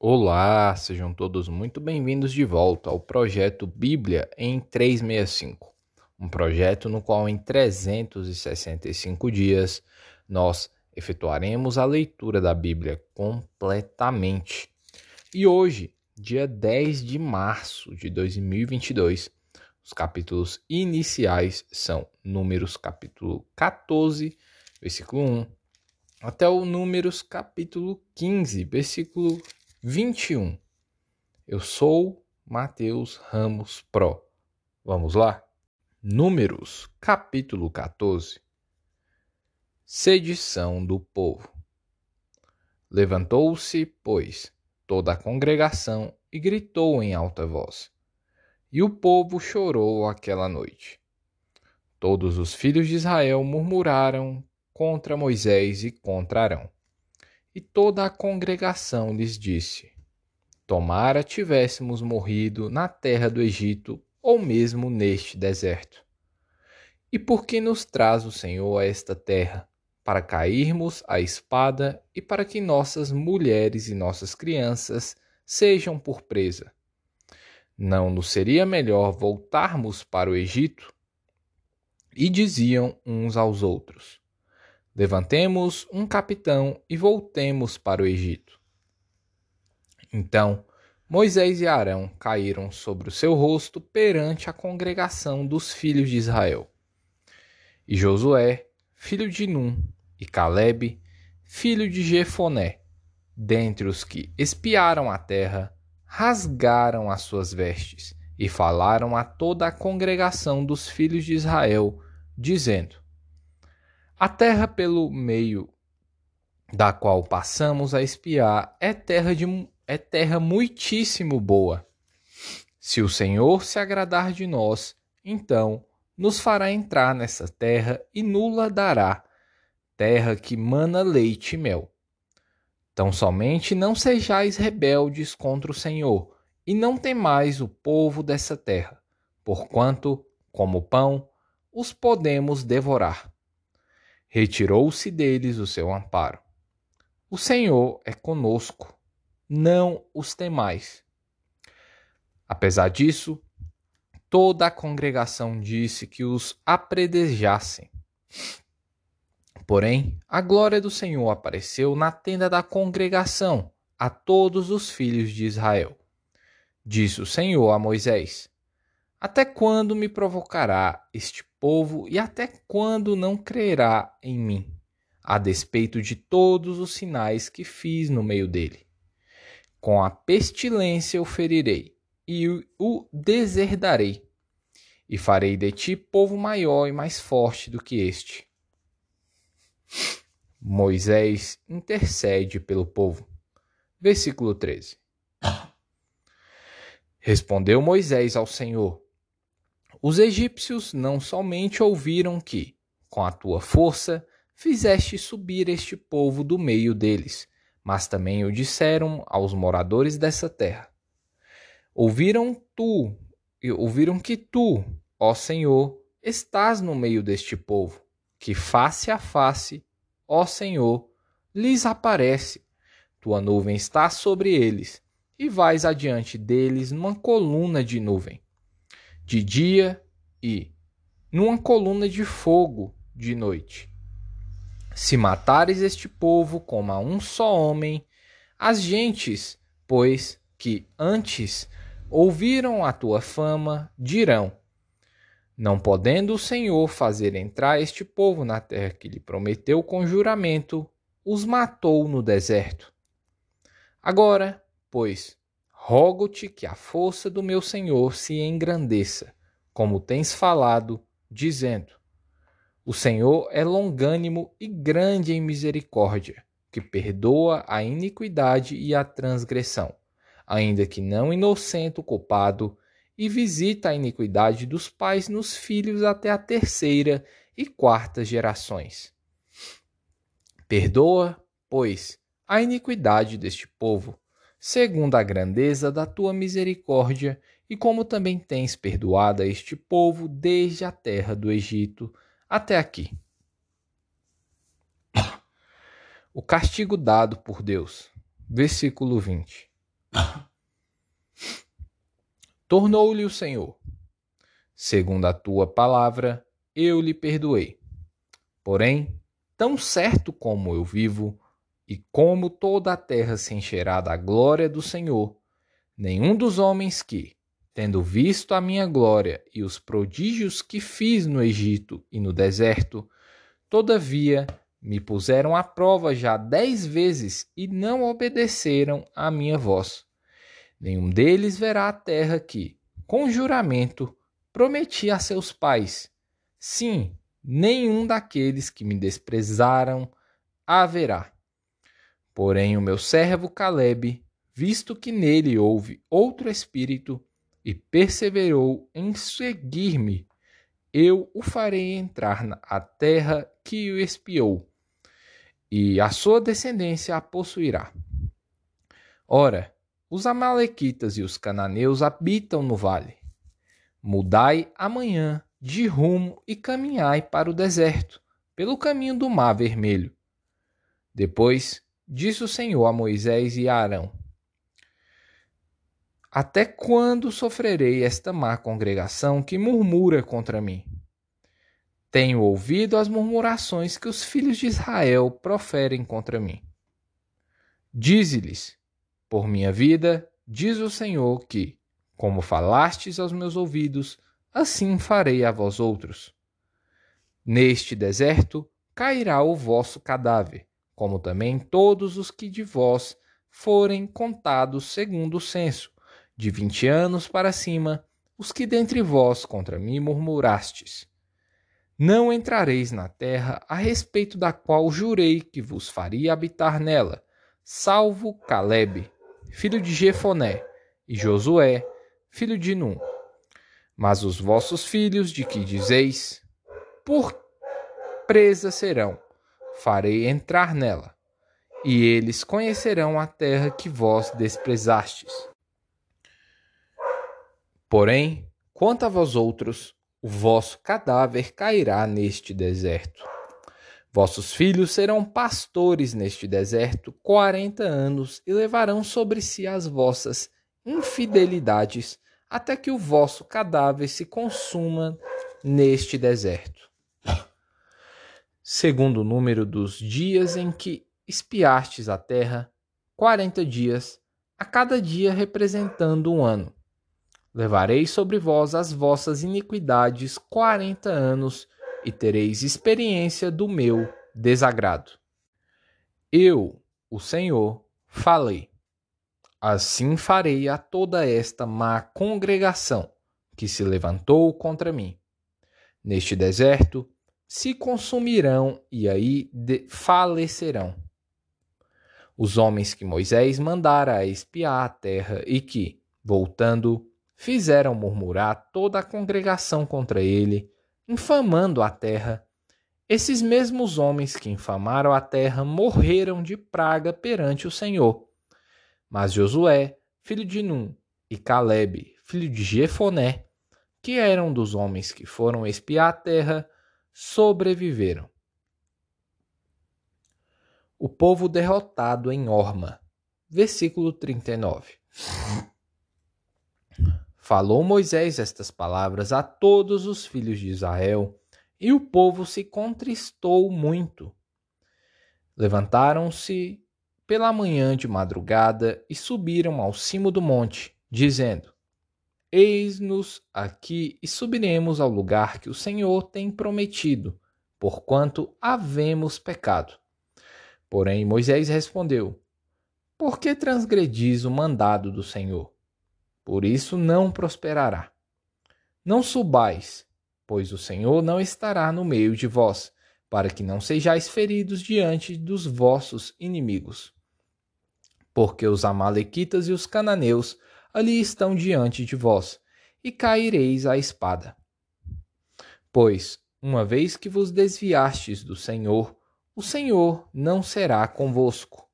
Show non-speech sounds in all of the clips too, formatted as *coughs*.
Olá, sejam todos muito bem-vindos de volta ao projeto Bíblia em 365, um projeto no qual em 365 dias nós efetuaremos a leitura da Bíblia completamente. E hoje, dia 10 de março de 2022, os capítulos iniciais são Números capítulo 14, versículo 1, até o Números capítulo 15, versículo 21. Eu sou Mateus Ramos Pro. Vamos lá? Números, capítulo 14. Sedição do povo. Levantou-se, pois, toda a congregação e gritou em alta voz. E o povo chorou aquela noite. Todos os filhos de Israel murmuraram contra Moisés e contra Arão. E toda a congregação lhes disse: Tomara tivéssemos morrido na terra do Egito ou mesmo neste deserto. E por que nos traz o Senhor a esta terra? Para cairmos à espada e para que nossas mulheres e nossas crianças sejam por presa. Não nos seria melhor voltarmos para o Egito? E diziam uns aos outros: Levantemos um capitão e voltemos para o Egito. Então Moisés e Arão caíram sobre o seu rosto perante a congregação dos filhos de Israel. E Josué, filho de Num, e Caleb, filho de Jefoné, dentre os que espiaram a terra, rasgaram as suas vestes e falaram a toda a congregação dos filhos de Israel, dizendo: a terra pelo meio da qual passamos a espiar é terra de é terra muitíssimo boa. Se o Senhor se agradar de nós, então nos fará entrar nessa terra e nula dará, terra que mana leite e mel. Tão somente não sejais rebeldes contra o Senhor, e não temais o povo dessa terra, porquanto, como pão, os podemos devorar retirou-se deles o seu amparo. O Senhor é conosco, não os temais. Apesar disso, toda a congregação disse que os apredejassem. Porém, a glória do Senhor apareceu na tenda da congregação a todos os filhos de Israel. Disse o Senhor a Moisés: Até quando me provocará este povo e até quando não crerá em mim, a despeito de todos os sinais que fiz no meio dele? Com a pestilência o ferirei e o deserdarei, e farei de ti povo maior e mais forte do que este. Moisés intercede pelo povo. Versículo 13. Respondeu Moisés ao Senhor: os egípcios não somente ouviram que, com a tua força, fizeste subir este povo do meio deles, mas também o disseram aos moradores dessa terra. Ouviram tu, ouviram que tu, ó Senhor, estás no meio deste povo, que face a face, ó Senhor, lhes aparece. Tua nuvem está sobre eles, e vais adiante deles numa coluna de nuvem de dia e numa coluna de fogo de noite. Se matares este povo como a um só homem, as gentes, pois que antes ouviram a tua fama, dirão: Não podendo o Senhor fazer entrar este povo na terra que lhe prometeu com juramento, os matou no deserto. Agora, pois, rogo-te que a força do meu Senhor se engrandeça, como tens falado, dizendo: O Senhor é longânimo e grande em misericórdia, que perdoa a iniquidade e a transgressão, ainda que não inocente o culpado, e visita a iniquidade dos pais nos filhos até a terceira e quarta gerações. Perdoa, pois, a iniquidade deste povo segundo a grandeza da tua misericórdia, e como também tens perdoado a este povo desde a terra do Egito até aqui. O castigo dado por Deus. Versículo 20. Tornou-lhe o Senhor: Segundo a tua palavra, eu lhe perdoei. Porém, tão certo como eu vivo, e como toda a terra se encherá da glória do Senhor, nenhum dos homens que, tendo visto a minha glória e os prodígios que fiz no Egito e no deserto, todavia me puseram à prova já dez vezes e não obedeceram à minha voz. Nenhum deles verá a terra que, com juramento, prometi a seus pais. Sim, nenhum daqueles que me desprezaram haverá. Porém, o meu servo Caleb, visto que nele houve outro espírito, e perseverou em seguir-me, eu o farei entrar na terra que o espiou, e a sua descendência a possuirá. Ora, os Amalequitas e os cananeus habitam no vale. Mudai amanhã de rumo e caminhai para o deserto, pelo caminho do Mar Vermelho. Depois disse o Senhor a Moisés e a Arão: Até quando sofrerei esta má congregação que murmura contra mim? Tenho ouvido as murmurações que os filhos de Israel proferem contra mim. Dize-lhes: Por minha vida, diz o Senhor que, como falastes aos meus ouvidos, assim farei a vós outros. Neste deserto cairá o vosso cadáver, como também todos os que de vós forem contados segundo o censo, de vinte anos para cima, os que dentre vós contra mim murmurastes. Não entrareis na terra a respeito da qual jurei que vos faria habitar nela, salvo Caleb, filho de Jefoné, e Josué, filho de Num. Mas os vossos filhos, de que dizeis, por presa serão, farei entrar nela, e eles conhecerão a terra que vós desprezastes. Porém, quanto a vós outros, o vosso cadáver cairá neste deserto. Vossos filhos serão pastores neste deserto quarenta anos e levarão sobre si as vossas infidelidades, até que o vosso cadáver se consuma neste deserto. Segundo o número dos dias em que espiastes a terra, quarenta dias, a cada dia representando um ano. Levarei sobre vós as vossas iniquidades quarenta anos, e tereis experiência do meu desagrado. Eu, o Senhor, falei. Assim farei a toda esta má congregação que se levantou contra mim. Neste deserto se consumirão e aí falecerão. Os homens que Moisés mandara a espiar a terra e que, voltando, fizeram murmurar toda a congregação contra ele, infamando a terra. Esses mesmos homens que infamaram a terra morreram de praga perante o Senhor. Mas Josué, filho de Num, e Caleb, filho de Jefoné, que eram dos homens que foram espiar a terra, sobreviveram. O povo derrotado em Orma. Versículo 39. Falou Moisés estas palavras a todos os filhos de Israel, e o povo se contristou muito. Levantaram-se pela manhã de madrugada e subiram ao cimo do monte, dizendo: Eis-nos aqui e subiremos ao lugar que o Senhor tem prometido, porquanto havemos pecado. Porém Moisés respondeu: Por que transgredis o mandado do Senhor? por isso não prosperará. Não subais, pois o Senhor não estará no meio de vós, para que não sejais feridos diante dos vossos inimigos. Porque os Amalequitas e os cananeus ali estão diante de vós, e caireis à espada. Pois, uma vez que vos desviastes do Senhor, o Senhor não será convosco.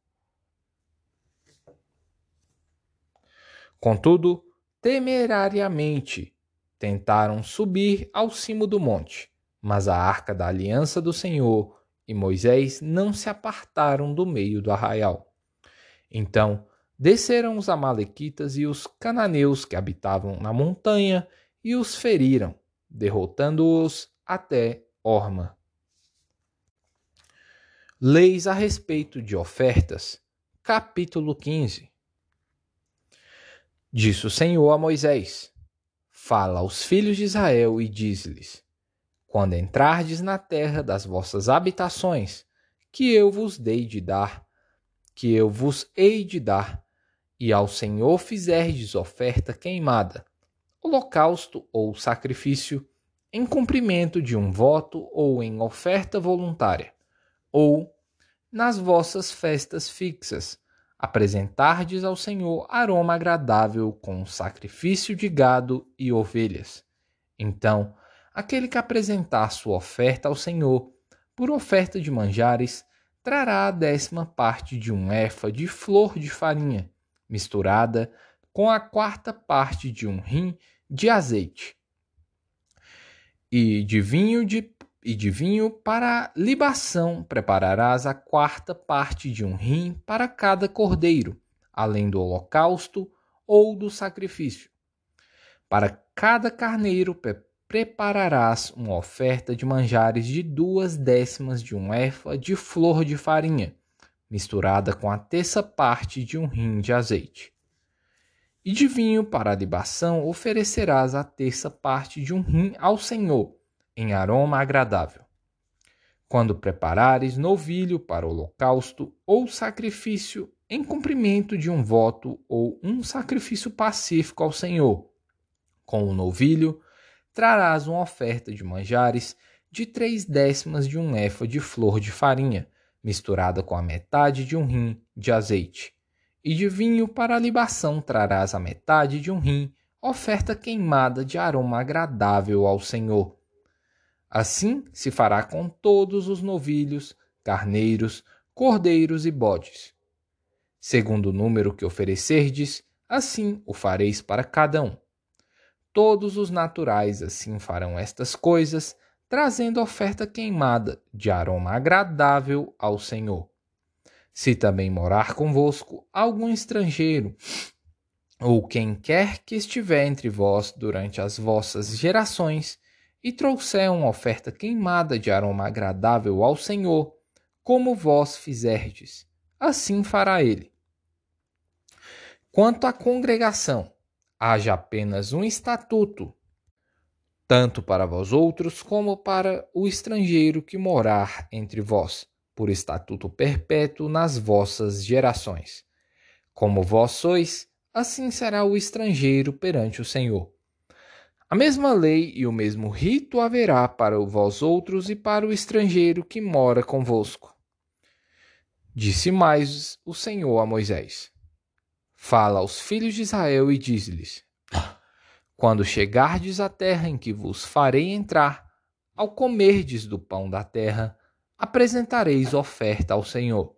Contudo, temerariamente tentaram subir ao cimo do monte, mas a arca da aliança do Senhor e Moisés não se apartaram do meio do arraial. Então desceram os Amalequitas e os cananeus que habitavam na montanha e os feriram, derrotando-os até Orma. Leis a respeito de ofertas, capítulo 15. Disse o Senhor a Moisés: Fala aos filhos de Israel e diz-lhes: Quando entrardes na terra das vossas habitações, que eu vos dei de dar, que eu vos hei de dar, e ao Senhor fizerdes oferta queimada, holocausto ou sacrifício, em cumprimento de um voto ou em oferta voluntária, ou nas vossas festas fixas, apresentardes ao Senhor aroma agradável com sacrifício de gado e ovelhas. Então, aquele que apresentar sua oferta ao Senhor, por oferta de manjares, trará a décima parte de um efa de flor de farinha, misturada com a quarta parte de um rim de azeite, e de vinho de e de vinho para libação prepararás a quarta parte de um rim para cada cordeiro, além do holocausto ou do sacrifício. Para cada carneiro prepararás uma oferta de manjares de duas décimas de um efa de flor de farinha, misturada com a terça parte de um rim de azeite. E de vinho para a libação oferecerás a terça parte de um rim ao Senhor, em aroma agradável. Quando preparares novilho para holocausto ou sacrifício em cumprimento de um voto ou um sacrifício pacífico ao Senhor, com o novilho trarás uma oferta de manjares de três décimas de um efa de flor de farinha, misturada com a metade de um rim de azeite. E de vinho para a libação trarás a metade de um rim, oferta queimada de aroma agradável ao Senhor. Assim se fará com todos os novilhos, carneiros, cordeiros e bodes. Segundo o número que oferecerdes, assim o fareis para cada um. Todos os naturais assim farão estas coisas, trazendo oferta queimada de aroma agradável ao Senhor. Se também morar convosco algum estrangeiro, ou quem quer que estiver entre vós durante as vossas gerações, e trouxer uma oferta queimada de aroma agradável ao Senhor, como vós fizerdes, assim fará ele. Quanto à congregação, haja apenas um estatuto, tanto para vós outros como para o estrangeiro que morar entre vós, por estatuto perpétuo nas vossas gerações. Como vós sois, assim será o estrangeiro perante o Senhor. A mesma lei e o mesmo rito haverá para vós outros e para o estrangeiro que mora convosco. Disse mais o Senhor a Moisés: Fala aos filhos de Israel e diz-lhes: Quando chegardes à terra em que vos farei entrar, ao comerdes do pão da terra, apresentareis oferta ao Senhor.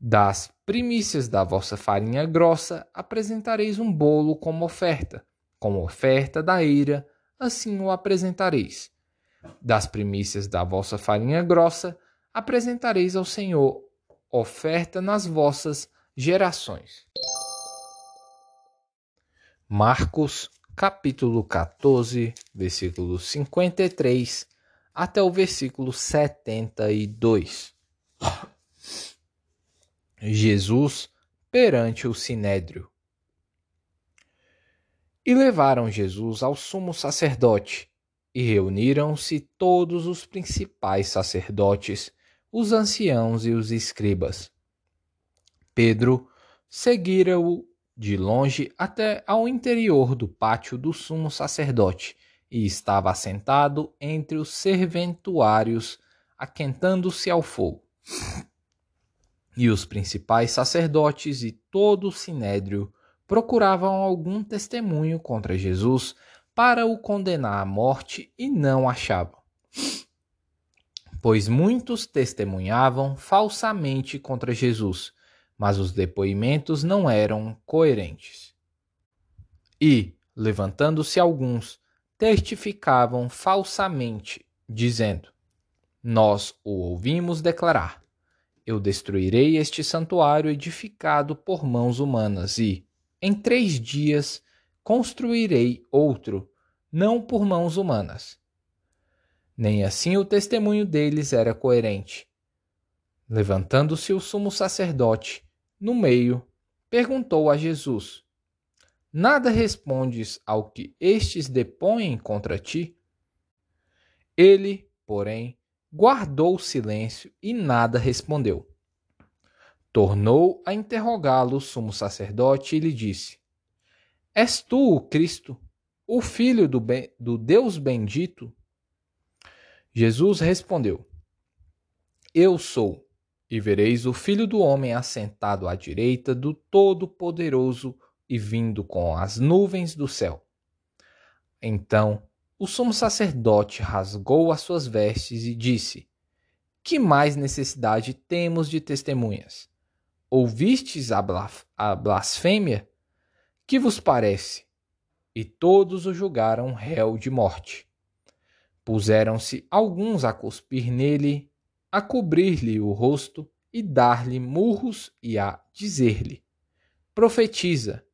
Das primícias da vossa farinha grossa apresentareis um bolo como oferta como oferta da eira, assim o apresentareis. Das primícias da vossa farinha grossa, apresentareis ao Senhor oferta nas vossas gerações. Marcos, capítulo 14, versículo 53 até o versículo 72. Jesus perante o sinédrio. E levaram Jesus ao sumo sacerdote, e reuniram-se todos os principais sacerdotes, os anciãos e os escribas. Pedro seguira-o de longe até ao interior do pátio do sumo sacerdote, e estava assentado entre os serventuários, aquentando-se ao fogo. E os principais sacerdotes e todo o sinédrio procuravam algum testemunho contra Jesus para o condenar à morte e não achavam. Pois muitos testemunhavam falsamente contra Jesus, mas os depoimentos não eram coerentes. E, levantando-se alguns, testificavam falsamente, dizendo: Nós o ouvimos declarar: eu destruirei este santuário edificado por mãos humanas e, em três dias, construirei outro, não por mãos humanas. Nem assim o testemunho deles era coerente. Levantando-se o sumo sacerdote, no meio, perguntou a Jesus: Nada respondes ao que estes depõem contra ti? Ele, porém, guardou silêncio e nada respondeu. Tornou a interrogá-lo o sumo sacerdote e lhe disse: És tu o Cristo, o Filho do, do Deus bendito? Jesus respondeu: Eu sou, e vereis o Filho do Homem assentado à direita do Todo-Poderoso e vindo com as nuvens do céu. Então o sumo sacerdote rasgou as suas vestes e disse: Que mais necessidade temos de testemunhas? Ouvistes a, a blasfêmia? Que vos parece? E todos o julgaram réu de morte. Puseram-se alguns a cuspir nele, a cobrir-lhe o rosto e dar-lhe murros e a dizer-lhe: Profetiza.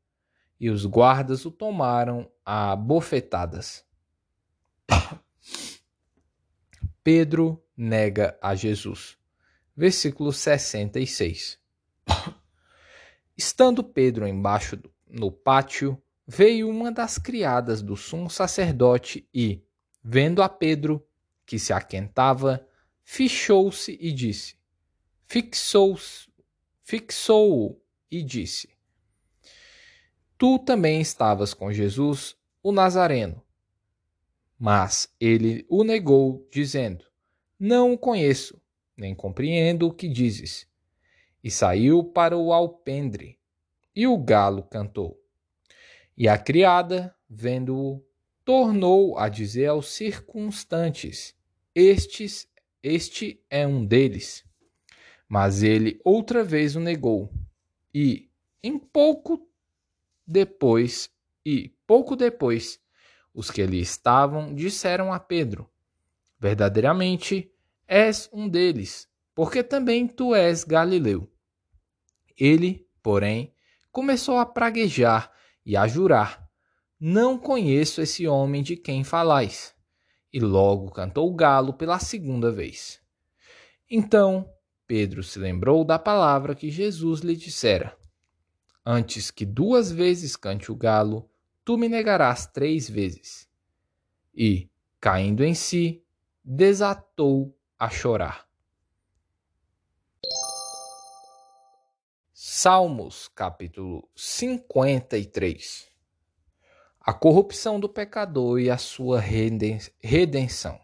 E os guardas o tomaram a bofetadas. *coughs* Pedro nega a Jesus. Versículo 66. *coughs* Estando Pedro embaixo no pátio, veio uma das criadas do sumo sacerdote e, vendo a Pedro, que se aquentava, fichou-se e disse: Fixou-o fixou e disse: Tu também estavas com Jesus, o Nazareno. Mas ele o negou, dizendo: Não o conheço, nem compreendo o que dizes. E saiu para o alpendre, e o galo cantou. E a criada, vendo-o, tornou a dizer aos circunstantes: Estes, este é um deles. Mas ele outra vez o negou. E, em pouco depois, e pouco depois, os que ali estavam disseram a Pedro: Verdadeiramente és um deles, porque também tu és Galileu. Ele, porém, começou a praguejar e a jurar: Não conheço esse homem de quem falais. E logo cantou o galo pela segunda vez. Então Pedro se lembrou da palavra que Jesus lhe dissera: Antes que duas vezes cante o galo, tu me negarás três vezes. E, caindo em si, desatou a chorar. Salmos, capítulo 53 A corrupção do pecador e a sua redenção.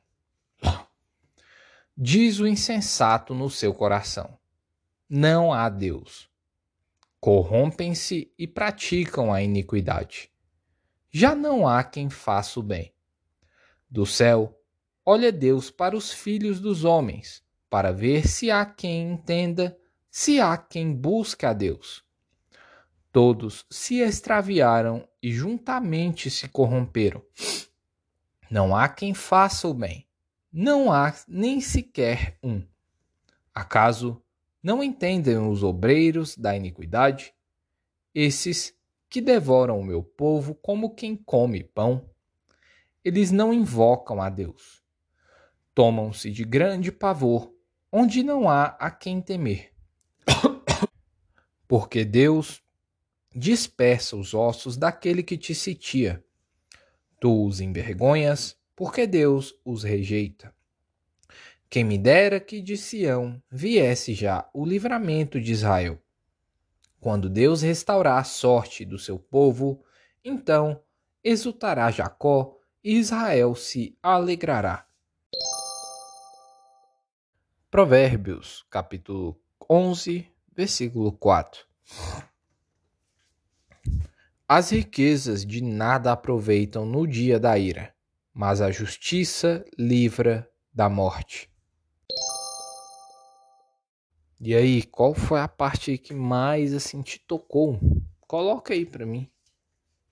Diz o insensato no seu coração: Não há Deus. Corrompem-se e praticam a iniquidade já não há quem faça o bem. Do céu, olha Deus para os filhos dos homens, para ver se há quem entenda, se há quem busque a Deus. Todos se extraviaram e juntamente se corromperam. Não há quem faça o bem, não há nem sequer um. Acaso não entendem os obreiros da iniquidade? Esses que devoram o meu povo como quem come pão. Eles não invocam a Deus. Tomam-se de grande pavor, onde não há a quem temer. *coughs* Porque Deus dispersa os ossos daquele que te sitia. Tu os envergonhas, porque Deus os rejeita. Quem me dera que de Sião viesse já o livramento de Israel quando Deus restaurar a sorte do seu povo, então exultará Jacó e Israel se alegrará. Provérbios, capítulo 11, versículo 4. As riquezas de nada aproveitam no dia da ira, mas a justiça livra da morte. E aí, qual foi a parte que mais assim te tocou? Coloca aí para mim.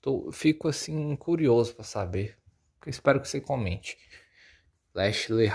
Tô, fico assim curioso para saber. Espero que você comente. Leslie